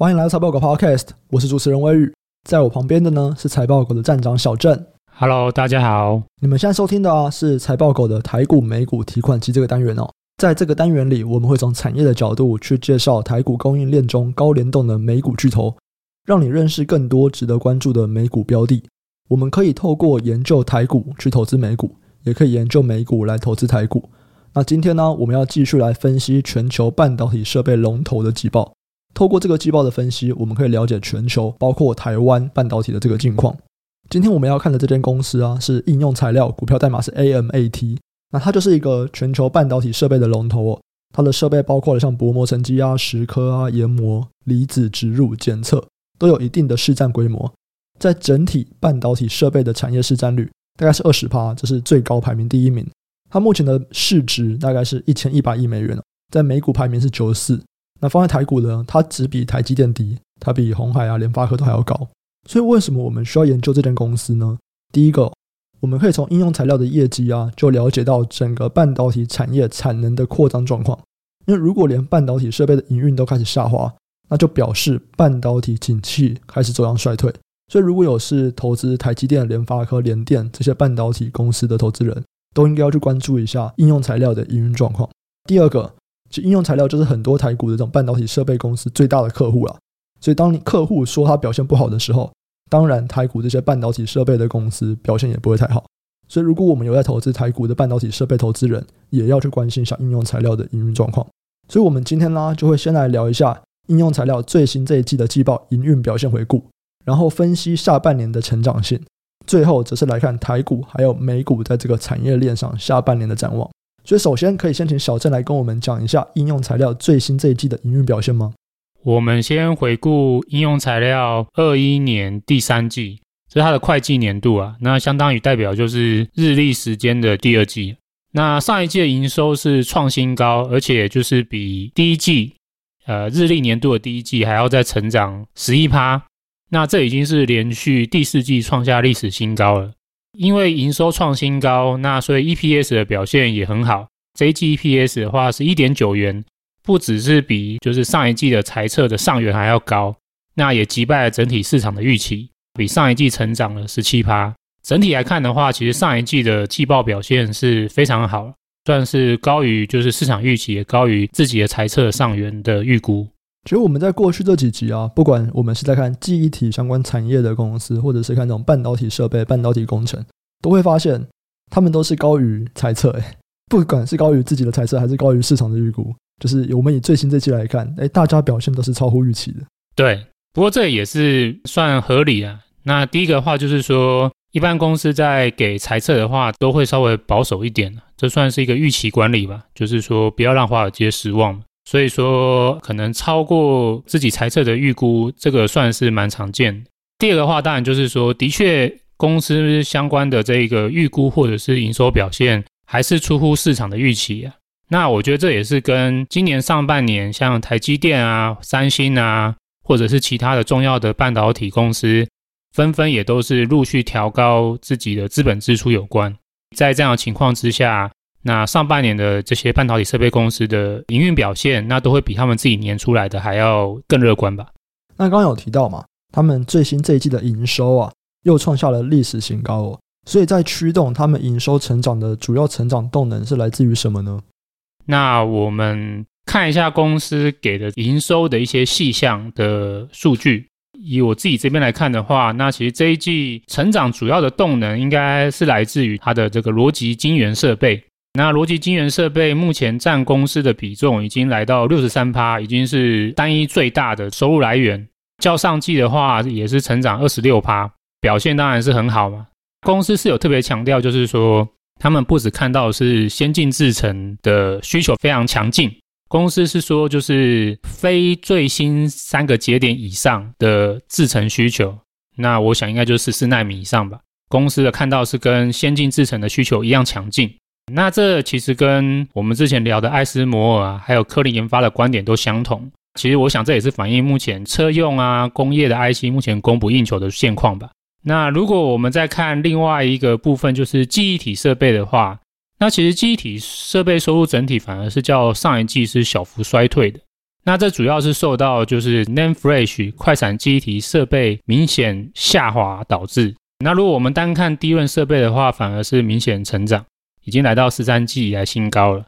欢迎来到财报狗 Podcast，我是主持人威宇，在我旁边的呢是财报狗的站长小郑。Hello，大家好。你们现在收听的啊是财报狗的台股、美股提款机这个单元哦。在这个单元里，我们会从产业的角度去介绍台股供应链中高联动的美股巨头，让你认识更多值得关注的美股标的。我们可以透过研究台股去投资美股，也可以研究美股来投资台股。那今天呢，我们要继续来分析全球半导体设备龙头的季报。透过这个季报的分析，我们可以了解全球，包括台湾半导体的这个境况。今天我们要看的这间公司啊，是应用材料，股票代码是 AMAT。那它就是一个全球半导体设备的龙头哦。它的设备包括了像薄膜沉积啊、蚀刻啊、研磨、离子植入、检测，都有一定的市占规模。在整体半导体设备的产业市占率大概是二十趴，这是最高排名第一名。它目前的市值大概是一千一百亿美元，在美股排名是九十四。那放在台股呢，它只比台积电低，它比鸿海啊、联发科都还要高。所以为什么我们需要研究这间公司呢？第一个，我们可以从应用材料的业绩啊，就了解到整个半导体产业产能的扩张状况。因为如果连半导体设备的营运都开始下滑，那就表示半导体景气开始走向衰退。所以如果有是投资台积电、联发科、联电这些半导体公司的投资人，都应该要去关注一下应用材料的营运状况。第二个，其实应用材料就是很多台股的这种半导体设备公司最大的客户了。所以，当你客户说它表现不好的时候，当然台股这些半导体设备的公司表现也不会太好。所以，如果我们有在投资台股的半导体设备投资人，也要去关心一下应用材料的营运状况。所以，我们今天呢，就会先来聊一下应用材料最新这一季的季报营运表现回顾，然后分析下半年的成长性。最后则是来看台股还有美股在这个产业链上下半年的展望。所以，首先可以先请小郑来跟我们讲一下应用材料最新这一季的营运表现吗？我们先回顾应用材料二一年第三季，这是它的会计年度啊，那相当于代表就是日历时间的第二季。那上一季的营收是创新高，而且就是比第一季，呃，日历年度的第一季还要再成长十一趴。那这已经是连续第四季创下历史新高了。因为营收创新高，那所以 EPS 的表现也很好。这一季 EPS 的话是一点九元，不只是比就是上一季的财测的上元还要高，那也击败了整体市场的预期，比上一季成长了十七趴。整体来看的话，其实上一季的季报表现是非常好，算是高于就是市场预期，也高于自己的财测上元的预估。其实我们在过去这几集啊，不管我们是在看记忆体相关产业的公司，或者是看这种半导体设备、半导体工程，都会发现他们都是高于财测。诶，不管是高于自己的财测，还是高于市场的预估，就是我们以最新这期来看，诶，大家表现都是超乎预期的。对，不过这也是算合理啊。那第一个的话就是说，一般公司在给财测的话，都会稍微保守一点，这算是一个预期管理吧，就是说不要让华尔街失望。所以说，可能超过自己猜测的预估，这个算是蛮常见的。第二个话，当然就是说，的确公司相关的这一个预估或者是营收表现，还是出乎市场的预期啊。那我觉得这也是跟今年上半年像台积电啊、三星啊，或者是其他的重要的半导体公司，纷纷也都是陆续调高自己的资本支出有关。在这样的情况之下，那上半年的这些半导体设备公司的营运表现，那都会比他们自己年出来的还要更乐观吧？那刚刚有提到嘛，他们最新这一季的营收啊，又创下了历史新高哦。所以在驱动他们营收成长的主要成长动能是来自于什么呢？那我们看一下公司给的营收的一些细项的数据。以我自己这边来看的话，那其实这一季成长主要的动能应该是来自于它的这个逻辑晶圆设备。那逻辑晶圆设备目前占公司的比重已经来到六十三趴，已经是单一最大的收入来源。较上季的话，也是成长二十六趴，表现当然是很好嘛。公司是有特别强调，就是说他们不止看到是先进制程的需求非常强劲，公司是说就是非最新三个节点以上的制程需求，那我想应该就是十四奈米以上吧。公司的看到是跟先进制程的需求一样强劲。那这其实跟我们之前聊的艾斯摩尔啊，还有科林研发的观点都相同。其实我想这也是反映目前车用啊、工业的 IC 目前供不应求的现况吧。那如果我们再看另外一个部分，就是记忆体设备的话，那其实记忆体设备收入整体反而是较上一季是小幅衰退的。那这主要是受到就是 NAND Flash 快闪记忆体设备明显下滑导致。那如果我们单看低润设备的话，反而是明显成长，已经来到十三季以来新高了。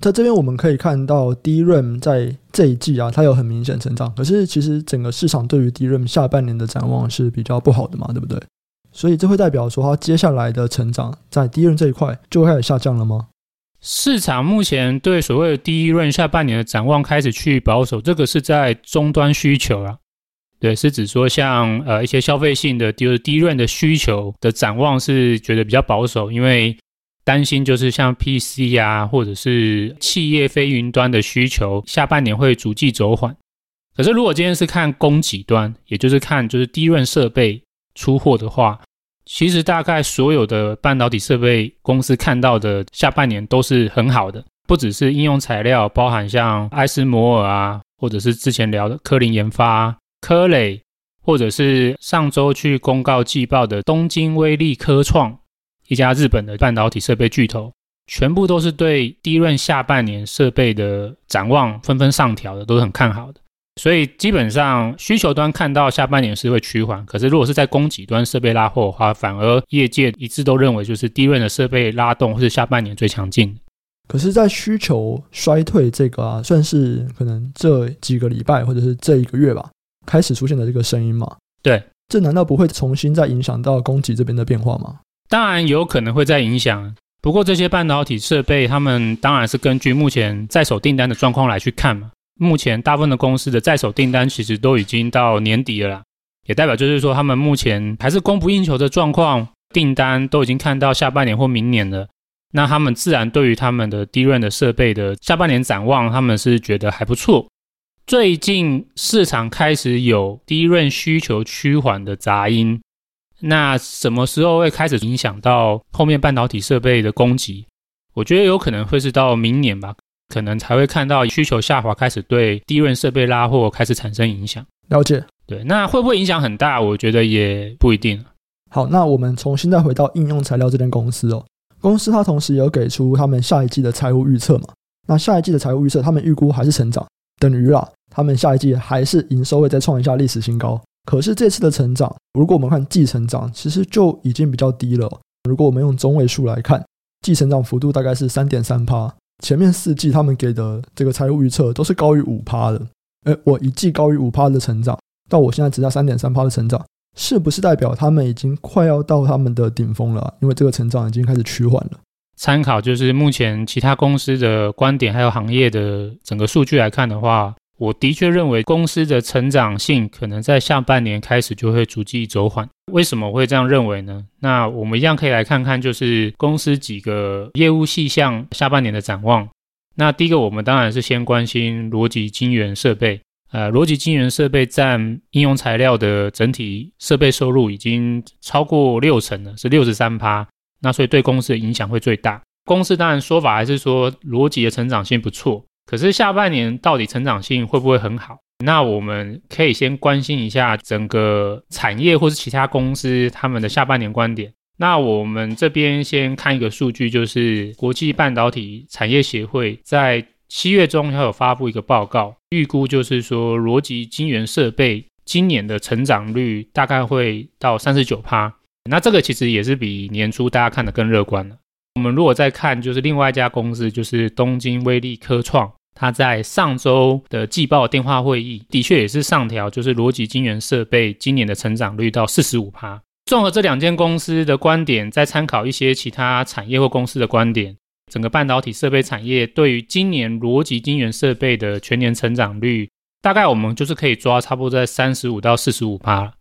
在这边我们可以看到 DRAM 在这一季啊，它有很明显成长。可是其实整个市场对于 DRAM 下半年的展望是比较不好的嘛，对不对？所以这会代表说，它接下来的成长在 DRAM 这一块就会开始下降了吗？市场目前对所谓的 DRAM 下半年的展望开始趋于保守，这个是在终端需求啊，对，是指说像呃一些消费性的就是 DRAM 的需求的展望是觉得比较保守，因为担心就是像 PC 啊或者是企业非云端的需求下半年会逐季走缓。可是如果今天是看供给端，也就是看就是低润设备出货的话。其实大概所有的半导体设备公司看到的下半年都是很好的，不只是应用材料，包含像艾斯摩尔啊，或者是之前聊的科林研发、科磊，或者是上周去公告季报的东京威力科创，一家日本的半导体设备巨头，全部都是对 DRAM 下半年设备的展望纷纷上调的，都是很看好的。所以基本上需求端看到下半年是会趋缓，可是如果是在供给端设备拉货的话，反而业界一致都认为就是 DRAM 的设备拉动是下半年最强劲。可是，在需求衰退这个啊，算是可能这几个礼拜或者是这一个月吧，开始出现的这个声音嘛？对，这难道不会重新再影响到供给这边的变化吗？当然有可能会再影响，不过这些半导体设备他们当然是根据目前在手订单的状况来去看嘛。目前大部分的公司的在手订单其实都已经到年底了啦，也代表就是说他们目前还是供不应求的状况，订单都已经看到下半年或明年了。那他们自然对于他们的低润的设备的下半年展望，他们是觉得还不错。最近市场开始有低润需求趋缓的杂音，那什么时候会开始影响到后面半导体设备的供给？我觉得有可能会是到明年吧。可能才会看到需求下滑，开始对 DRAM 设备拉货开始产生影响。了解，对，那会不会影响很大？我觉得也不一定。好，那我们重新再回到应用材料这间公司哦。公司它同时有给出他们下一季的财务预测嘛？那下一季的财务预测，他们预估还是成长，等于啦，他们下一季还是营收会再创一下历史新高。可是这次的成长，如果我们看季成长，其实就已经比较低了。如果我们用中位数来看，季成长幅度大概是三点三趴。前面四季他们给的这个财务预测都是高于五趴的，诶，我一季高于五趴的成长，到我现在只在三点三趴的成长，是不是代表他们已经快要到他们的顶峰了？因为这个成长已经开始趋缓了。参考就是目前其他公司的观点，还有行业的整个数据来看的话，我的确认为公司的成长性可能在下半年开始就会逐季走缓。为什么会这样认为呢？那我们一样可以来看看，就是公司几个业务细项下半年的展望。那第一个，我们当然是先关心逻辑晶圆设备。呃，逻辑晶圆设备占应用材料的整体设备收入已经超过六成了，是六十三趴。那所以对公司的影响会最大。公司当然说法还是说逻辑的成长性不错，可是下半年到底成长性会不会很好？那我们可以先关心一下整个产业或是其他公司他们的下半年观点。那我们这边先看一个数据，就是国际半导体产业协会在七月中要有发布一个报告，预估就是说逻辑晶圆设备今年的成长率大概会到三十九趴。那这个其实也是比年初大家看得更乐观了。我们如果再看就是另外一家公司，就是东京威力科创。他在上周的季报电话会议，的确也是上调，就是逻辑晶圆设备今年的成长率到四十五趴。综合这两间公司的观点，再参考一些其他产业或公司的观点，整个半导体设备产业对于今年逻辑晶圆设备的全年成长率，大概我们就是可以抓差不多在三十五到四十五趴。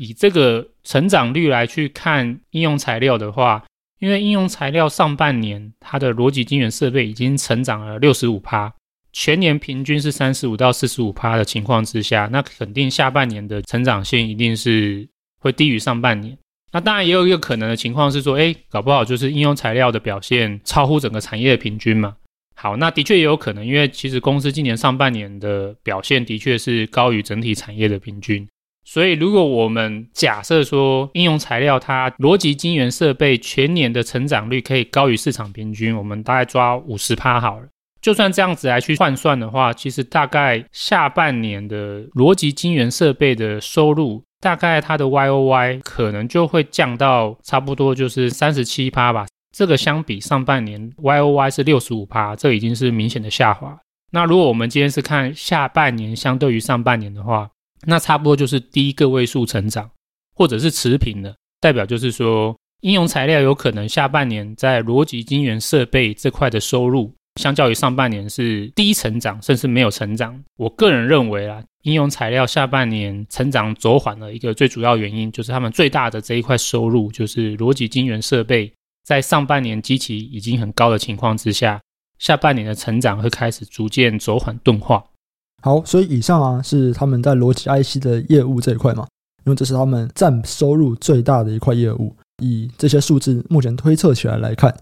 以这个成长率来去看应用材料的话，因为应用材料上半年它的逻辑晶圆设备已经成长了六十五趴。全年平均是三十五到四十五趴的情况之下，那肯定下半年的成长性一定是会低于上半年。那当然也有一个可能的情况是说，诶，搞不好就是应用材料的表现超乎整个产业的平均嘛。好，那的确也有可能，因为其实公司今年上半年的表现的确是高于整体产业的平均。所以如果我们假设说应用材料它逻辑晶圆设备全年的成长率可以高于市场平均，我们大概抓五十趴好了。就算这样子来去换算的话，其实大概下半年的逻辑晶圆设备的收入，大概它的 Y O Y 可能就会降到差不多就是三十七趴吧。这个相比上半年 Y O Y 是六十五趴，这已经是明显的下滑。那如果我们今天是看下半年相对于上半年的话，那差不多就是低个位数成长，或者是持平的，代表就是说应用材料有可能下半年在逻辑晶圆设备这块的收入，相较于上半年是低成长，甚至没有成长。我个人认为啊，应用材料下半年成长走缓的一个最主要原因，就是他们最大的这一块收入，就是逻辑晶圆设备。在上半年基期已经很高的情况之下，下半年的成长会开始逐渐走缓钝化。好，所以以上啊是他们在逻辑 IC 的业务这一块嘛，因为这是他们占收入最大的一块业务。以这些数字目前推测起来来看，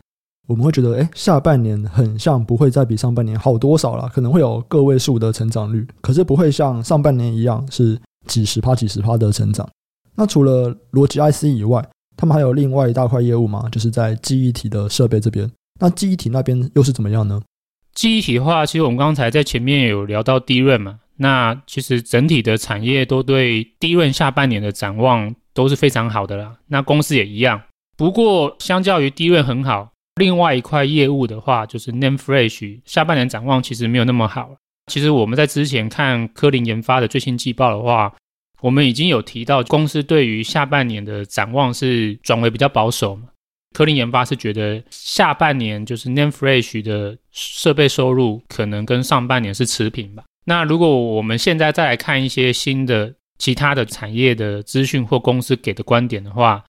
我们会觉得，哎，下半年很像不会再比上半年好多少了，可能会有个位数的成长率，可是不会像上半年一样是几十趴、几十趴的成长。那除了逻辑 IC 以外，他们还有另外一大块业务吗？就是在记忆体的设备这边。那记忆体那边又是怎么样呢？记忆体的话，其实我们刚才在前面有聊到 DRAM 嘛。那其实整体的产业都对 DRAM 下半年的展望都是非常好的啦。那公司也一样。不过相较于 DRAM 很好，另外一块业务的话，就是 NAND Flash 下半年展望其实没有那么好。其实我们在之前看科林研发的最新季报的话。我们已经有提到，公司对于下半年的展望是转为比较保守嘛。科林研发是觉得下半年就是 NAND Flash 的设备收入可能跟上半年是持平吧。那如果我们现在再来看一些新的其他的产业的资讯或公司给的观点的话，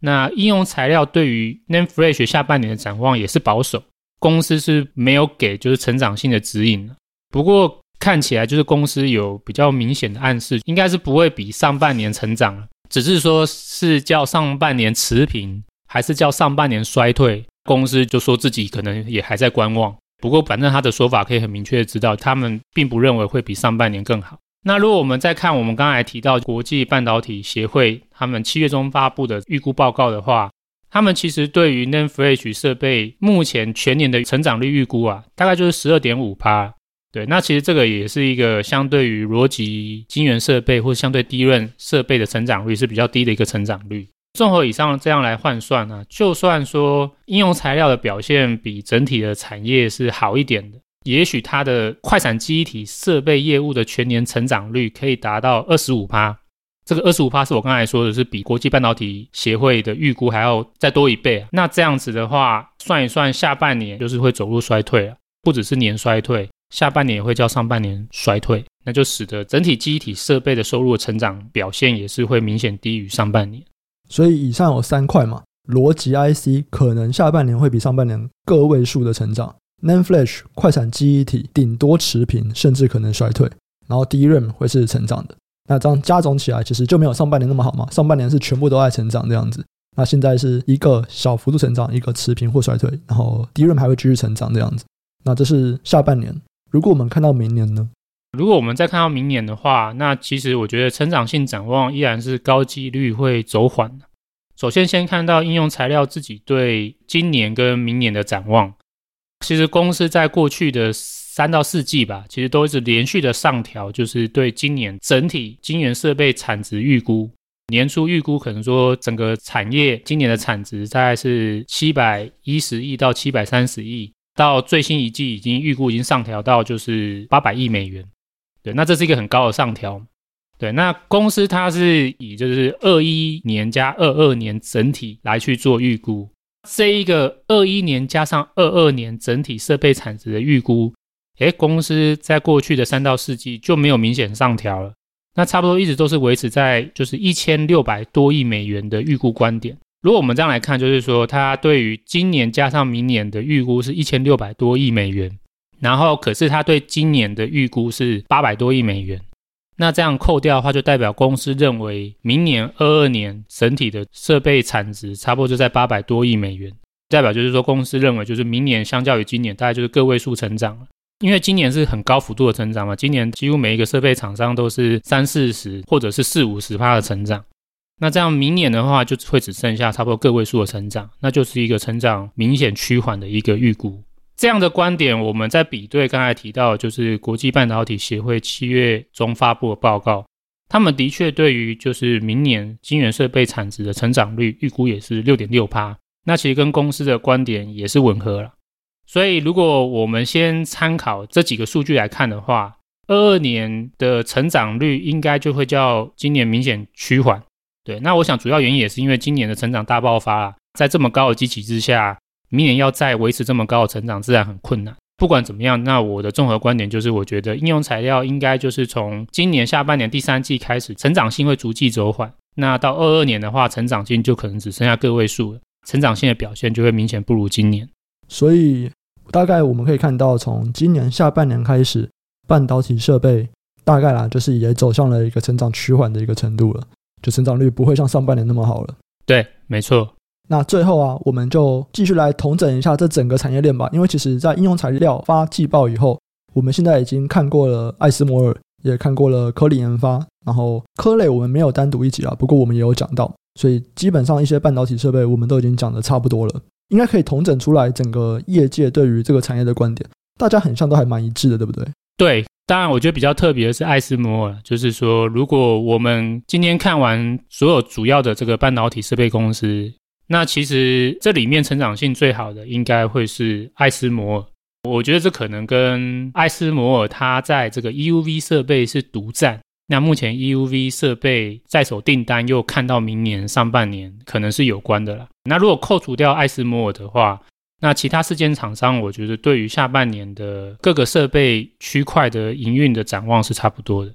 那应用材料对于 NAND Flash 下半年的展望也是保守，公司是没有给就是成长性的指引。不过，看起来就是公司有比较明显的暗示，应该是不会比上半年成长了，只是说是叫上半年持平，还是叫上半年衰退，公司就说自己可能也还在观望。不过反正他的说法可以很明确的知道，他们并不认为会比上半年更好。那如果我们再看我们刚才提到国际半导体协会他们七月中发布的预估报告的话，他们其实对于 NAND Flash 设备目前全年的成长率预估啊，大概就是十二点五趴。对，那其实这个也是一个相对于逻辑晶圆设备或相对低润设备的成长率是比较低的一个成长率。综合以上这样来换算呢、啊，就算说应用材料的表现比整体的产业是好一点的，也许它的快闪记忆体设备业务的全年成长率可以达到二十五趴。这个二十五趴是我刚才说的是比国际半导体协会的预估还要再多一倍。那这样子的话，算一算下半年就是会走入衰退了，不只是年衰退。下半年也会较上半年衰退，那就使得整体记忆体设备的收入成长表现也是会明显低于上半年。所以以上有三块嘛，逻辑 IC 可能下半年会比上半年个位数的成长 n a n Flash 快闪记忆体顶多持平，甚至可能衰退，然后 DRAM 会是成长的。那这样加总起来，其实就没有上半年那么好嘛。上半年是全部都在成长这样子，那现在是一个小幅度成长，一个持平或衰退，然后 DRAM 还会继续成长这样子。那这是下半年。如果我们看到明年呢？如果我们再看到明年的话，那其实我觉得成长性展望依然是高几率会走缓。首先，先看到应用材料自己对今年跟明年的展望。其实公司在过去的三到四季吧，其实都一直连续的上调，就是对今年整体晶圆设备产值预估。年初预估可能说整个产业今年的产值大概是七百一十亿到七百三十亿。到最新一季已经预估已经上调到就是八百亿美元，对，那这是一个很高的上调，对，那公司它是以就是二一年加二二年整体来去做预估，这一个二一年加上二二年整体设备产值的预估，诶，公司在过去的三到四季就没有明显上调了，那差不多一直都是维持在就是一千六百多亿美元的预估观点。如果我们这样来看，就是说，它对于今年加上明年的预估是一千六百多亿美元，然后可是它对今年的预估是八百多亿美元。那这样扣掉的话，就代表公司认为明年二二年整体的设备产值差不多就在八百多亿美元，代表就是说公司认为就是明年相较于今年大概就是个位数成长了，因为今年是很高幅度的成长嘛，今年几乎每一个设备厂商都是三四十或者是四五十趴的成长。那这样明年的话，就会只剩下差不多个位数的成长，那就是一个成长明显趋缓的一个预估。这样的观点，我们在比对刚才提到，就是国际半导体协会七月中发布的报告，他们的确对于就是明年晶圆设备产值的成长率预估也是六点六趴，那其实跟公司的观点也是吻合了。所以，如果我们先参考这几个数据来看的话，二二年的成长率应该就会较今年明显趋缓。对，那我想主要原因也是因为今年的成长大爆发，在这么高的基期之下，明年要再维持这么高的成长，自然很困难。不管怎么样，那我的综合观点就是，我觉得应用材料应该就是从今年下半年第三季开始，成长性会逐季走缓。那到二二年的话，成长性就可能只剩下个位数了，成长性的表现就会明显不如今年。所以。大概我们可以看到，从今年下半年开始，半导体设备大概啦，就是也走向了一个成长趋缓的一个程度了，就成长率不会像上半年那么好了。对，没错。那最后啊，我们就继续来统整一下这整个产业链吧。因为其实在应用材料发季报以后，我们现在已经看过了艾斯摩尔，也看过了科林研发，然后科类我们没有单独一集啊，不过我们也有讲到，所以基本上一些半导体设备我们都已经讲得差不多了。应该可以统整出来整个业界对于这个产业的观点，大家很像都还蛮一致的，对不对？对，当然我觉得比较特别的是艾斯摩尔，就是说如果我们今天看完所有主要的这个半导体设备公司，那其实这里面成长性最好的应该会是艾斯摩尔。我觉得这可能跟艾斯摩尔它在这个 EUV 设备是独占。那目前 EUV 设备在手订单又看到明年上半年可能是有关的了。那如果扣除掉艾斯摩尔的话，那其他四间厂商，我觉得对于下半年的各个设备区块的营运的展望是差不多的。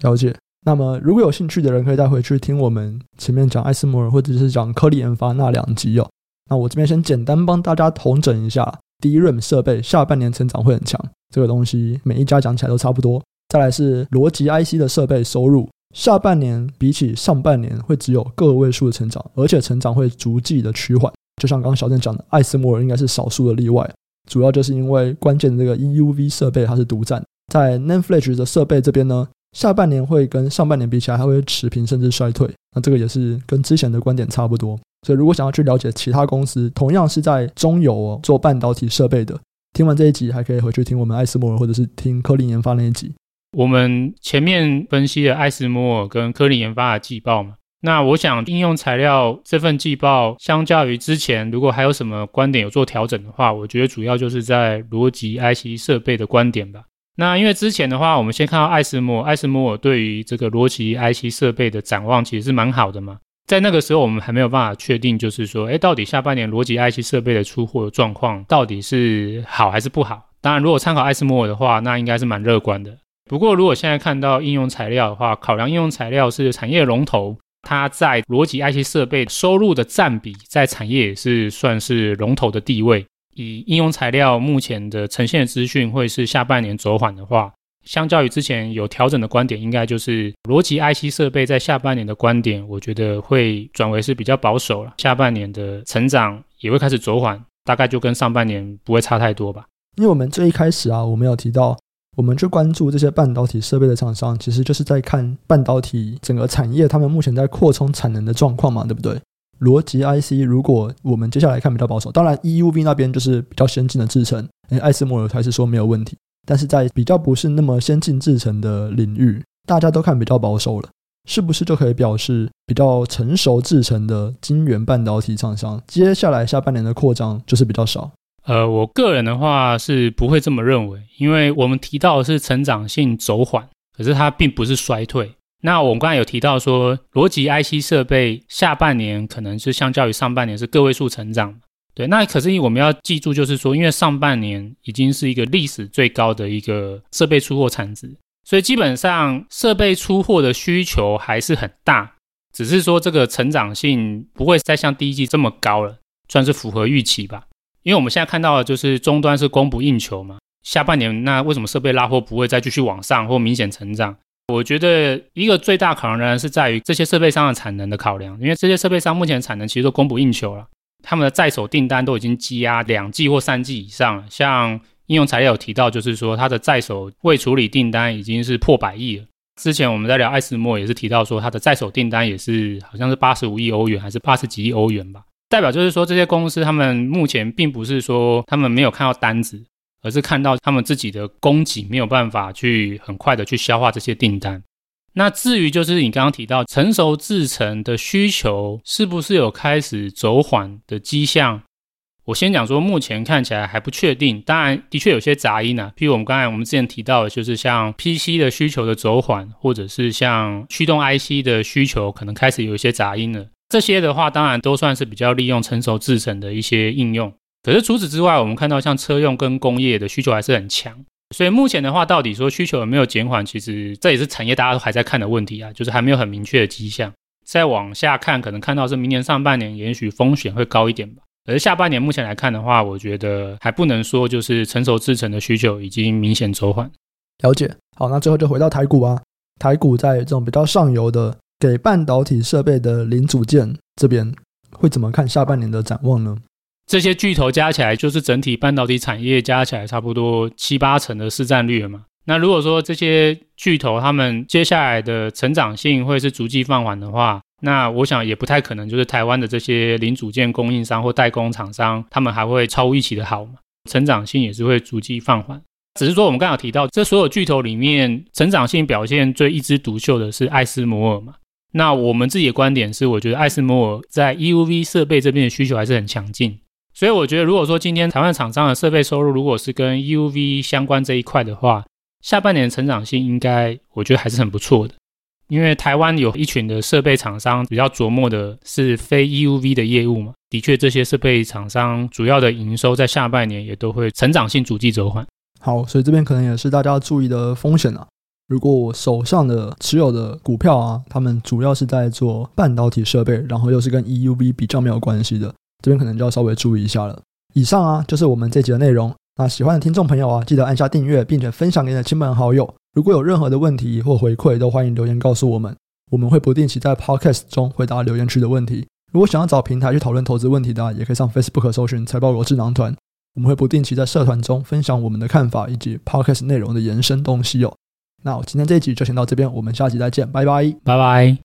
了解。那么如果有兴趣的人，可以再回去听我们前面讲艾斯摩尔或者是讲科力研发那两集哦。那我这边先简单帮大家统整一下，DRAM 设备下半年成长会很强，这个东西每一家讲起来都差不多。再来是逻辑 IC 的设备收入，下半年比起上半年会只有个位数的成长，而且成长会逐季的趋缓。就像刚刚小郑讲的，艾斯摩尔应该是少数的例外，主要就是因为关键的这个 EUV 设备它是独占。在 n a n f l a s h 的设备这边呢，下半年会跟上半年比起来，它会持平甚至衰退。那这个也是跟之前的观点差不多。所以如果想要去了解其他公司，同样是在中游哦做半导体设备的，听完这一集还可以回去听我们艾斯摩尔或者是听科林研发那一集。我们前面分析了艾斯摩尔跟科林研发的季报嘛，那我想应用材料这份季报，相较于之前，如果还有什么观点有做调整的话，我觉得主要就是在逻辑 IC 设备的观点吧。那因为之前的话，我们先看到艾斯摩尔，艾斯摩尔对于这个逻辑 IC 设备的展望其实是蛮好的嘛。在那个时候，我们还没有办法确定，就是说，哎，到底下半年逻辑 IC 设备的出货状况到底是好还是不好？当然，如果参考艾斯摩尔的话，那应该是蛮乐观的。不过，如果现在看到应用材料的话，考量应用材料是产业龙头，它在逻辑 IC 设备收入的占比，在产业也是算是龙头的地位。以应用材料目前的呈现的资讯，会是下半年走缓的话，相较于之前有调整的观点，应该就是逻辑 IC 设备在下半年的观点，我觉得会转为是比较保守了。下半年的成长也会开始走缓，大概就跟上半年不会差太多吧。因为我们最一开始啊，我们有提到。我们去关注这些半导体设备的厂商，其实就是在看半导体整个产业，他们目前在扩充产能的状况嘛，对不对？逻辑 IC，如果我们接下来看比较保守，当然 EUV 那边就是比较先进的制程，诶，艾斯摩尔还是说没有问题，但是在比较不是那么先进制程的领域，大家都看比较保守了，是不是就可以表示比较成熟制程的晶圆半导体厂商，接下来下半年的扩张就是比较少？呃，我个人的话是不会这么认为，因为我们提到的是成长性走缓，可是它并不是衰退。那我们刚才有提到说，逻辑 IC 设备下半年可能是相较于上半年是个位数成长，对。那可是我们要记住，就是说，因为上半年已经是一个历史最高的一个设备出货产值，所以基本上设备出货的需求还是很大，只是说这个成长性不会再像第一季这么高了，算是符合预期吧。因为我们现在看到的就是终端是供不应求嘛，下半年那为什么设备拉货不会再继续往上或明显成长？我觉得一个最大考量仍然是在于这些设备商的产能的考量，因为这些设备商目前产能其实都供不应求了，他们的在手订单都已经积压两季或三季以上了。像应用材料有提到，就是说它的在手未处理订单已经是破百亿了。之前我们在聊艾斯莫也是提到说，它的在手订单也是好像是八十五亿欧元还是八十几亿欧元吧。代表就是说这些公司他们目前并不是说他们没有看到单子，而是看到他们自己的供给没有办法去很快的去消化这些订单。那至于就是你刚刚提到成熟制程的需求是不是有开始走缓的迹象？我先讲说，目前看起来还不确定。当然，的确有些杂音啊，譬如我们刚才我们之前提到的，就是像 PC 的需求的走缓，或者是像驱动 IC 的需求可能开始有一些杂音了。这些的话，当然都算是比较利用成熟制程的一些应用。可是除此之外，我们看到像车用跟工业的需求还是很强。所以目前的话，到底说需求有没有减缓，其实这也是产业大家都还在看的问题啊，就是还没有很明确的迹象。再往下看，可能看到是明年上半年，也许风险会高一点吧。而下半年目前来看的话，我觉得还不能说就是成熟制程的需求已经明显走缓。了解。好，那最后就回到台股啊，台股在这种比较上游的给半导体设备的零组件这边，会怎么看下半年的展望呢？这些巨头加起来就是整体半导体产业加起来差不多七八成的市占率了嘛。那如果说这些巨头他们接下来的成长性会是逐季放缓的话，那我想也不太可能，就是台湾的这些零组件供应商或代工厂商，他们还会超预期的好嘛？成长性也是会逐季放缓。只是说我们刚刚提到，这所有巨头里面，成长性表现最一枝独秀的是艾斯摩尔嘛？那我们自己的观点是，我觉得艾斯摩尔在 EUV 设备这边的需求还是很强劲。所以我觉得，如果说今天台湾厂商的设备收入如果是跟 EUV 相关这一块的话，下半年成长性应该我觉得还是很不错的。因为台湾有一群的设备厂商比较琢磨的是非 EUV 的业务嘛，的确这些设备厂商主要的营收在下半年也都会成长性逐季走缓。好，所以这边可能也是大家要注意的风险啊。如果我手上的持有的股票啊，他们主要是在做半导体设备，然后又是跟 EUV 比较没有关系的，这边可能就要稍微注意一下了。以上啊，就是我们这集的内容。那喜欢的听众朋友啊，记得按下订阅，并且分享给你的亲朋好友。如果有任何的问题或回馈，都欢迎留言告诉我们，我们会不定期在 Podcast 中回答留言区的问题。如果想要找平台去讨论投资问题的，也可以上 Facebook 搜寻财报罗智囊团，我们会不定期在社团中分享我们的看法以及 Podcast 内容的延伸东西哦。那我今天这一集就先到这边，我们下集再见，拜拜，拜拜。